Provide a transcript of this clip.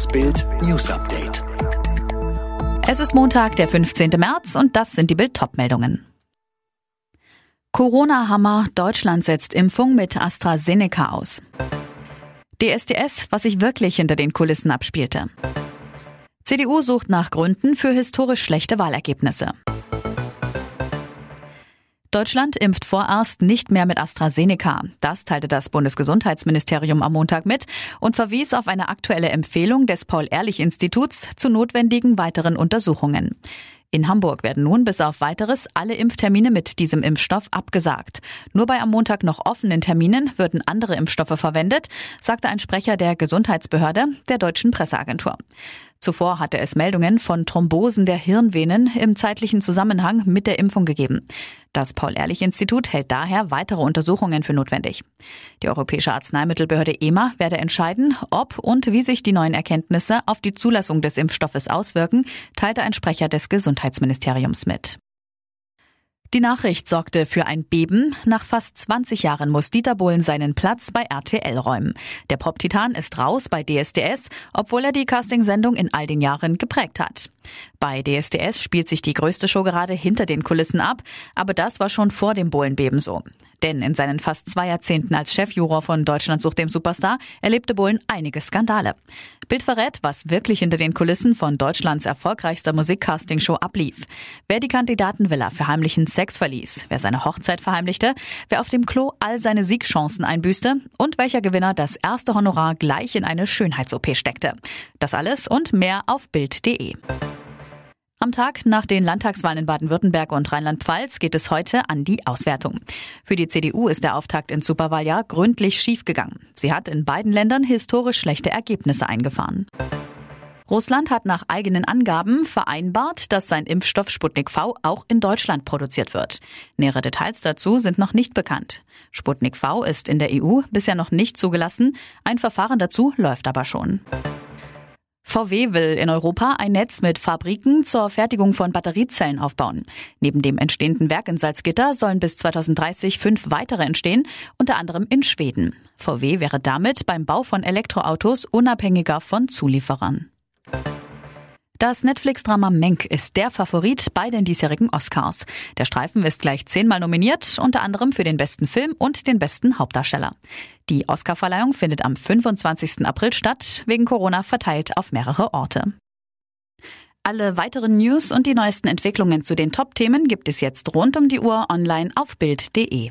Das Bild News Update. Es ist Montag, der 15. März und das sind die Bild meldungen Corona-Hammer. Deutschland setzt Impfung mit AstraZeneca aus. DSDS, was sich wirklich hinter den Kulissen abspielte. CDU sucht nach Gründen für historisch schlechte Wahlergebnisse. Deutschland impft vorerst nicht mehr mit AstraZeneca. Das teilte das Bundesgesundheitsministerium am Montag mit und verwies auf eine aktuelle Empfehlung des Paul-Ehrlich-Instituts zu notwendigen weiteren Untersuchungen. In Hamburg werden nun bis auf weiteres alle Impftermine mit diesem Impfstoff abgesagt. Nur bei am Montag noch offenen Terminen würden andere Impfstoffe verwendet, sagte ein Sprecher der Gesundheitsbehörde der deutschen Presseagentur. Zuvor hatte es Meldungen von Thrombosen der Hirnvenen im zeitlichen Zusammenhang mit der Impfung gegeben. Das Paul-Ehrlich-Institut hält daher weitere Untersuchungen für notwendig. Die Europäische Arzneimittelbehörde EMA werde entscheiden, ob und wie sich die neuen Erkenntnisse auf die Zulassung des Impfstoffes auswirken, teilte ein Sprecher des Gesundheitsministeriums mit. Die Nachricht sorgte für ein Beben. Nach fast 20 Jahren muss Dieter Bohlen seinen Platz bei RTL räumen. Der Pop-Titan ist raus bei DSDS, obwohl er die Castingsendung in all den Jahren geprägt hat. Bei DSDS spielt sich die größte Show gerade hinter den Kulissen ab, aber das war schon vor dem Bohlenbeben so. Denn in seinen fast zwei Jahrzehnten als Chefjuror von Deutschland sucht dem Superstar erlebte Bohlen einige Skandale. Bild verrät, was wirklich hinter den Kulissen von Deutschlands erfolgreichster Musikcastingshow ablief. Wer die Kandidatenvilla für heimlichen Sex verließ, wer seine Hochzeit verheimlichte, wer auf dem Klo all seine Siegchancen einbüßte und welcher Gewinner das erste Honorar gleich in eine Schönheits-OP steckte. Das alles und mehr auf Bild.de. Am Tag nach den Landtagswahlen in Baden-Württemberg und Rheinland-Pfalz geht es heute an die Auswertung. Für die CDU ist der Auftakt ins Superwahljahr gründlich schiefgegangen. Sie hat in beiden Ländern historisch schlechte Ergebnisse eingefahren. Russland hat nach eigenen Angaben vereinbart, dass sein Impfstoff Sputnik V auch in Deutschland produziert wird. Nähere Details dazu sind noch nicht bekannt. Sputnik V ist in der EU bisher noch nicht zugelassen. Ein Verfahren dazu läuft aber schon. VW will in Europa ein Netz mit Fabriken zur Fertigung von Batteriezellen aufbauen. Neben dem entstehenden Werk in Salzgitter sollen bis 2030 fünf weitere entstehen, unter anderem in Schweden. VW wäre damit beim Bau von Elektroautos unabhängiger von Zulieferern. Das Netflix-Drama Menk ist der Favorit bei den diesjährigen Oscars. Der Streifen ist gleich zehnmal nominiert, unter anderem für den besten Film und den besten Hauptdarsteller. Die Oscarverleihung findet am 25. April statt, wegen Corona verteilt auf mehrere Orte. Alle weiteren News und die neuesten Entwicklungen zu den Top-Themen gibt es jetzt rund um die Uhr online auf Bild.de.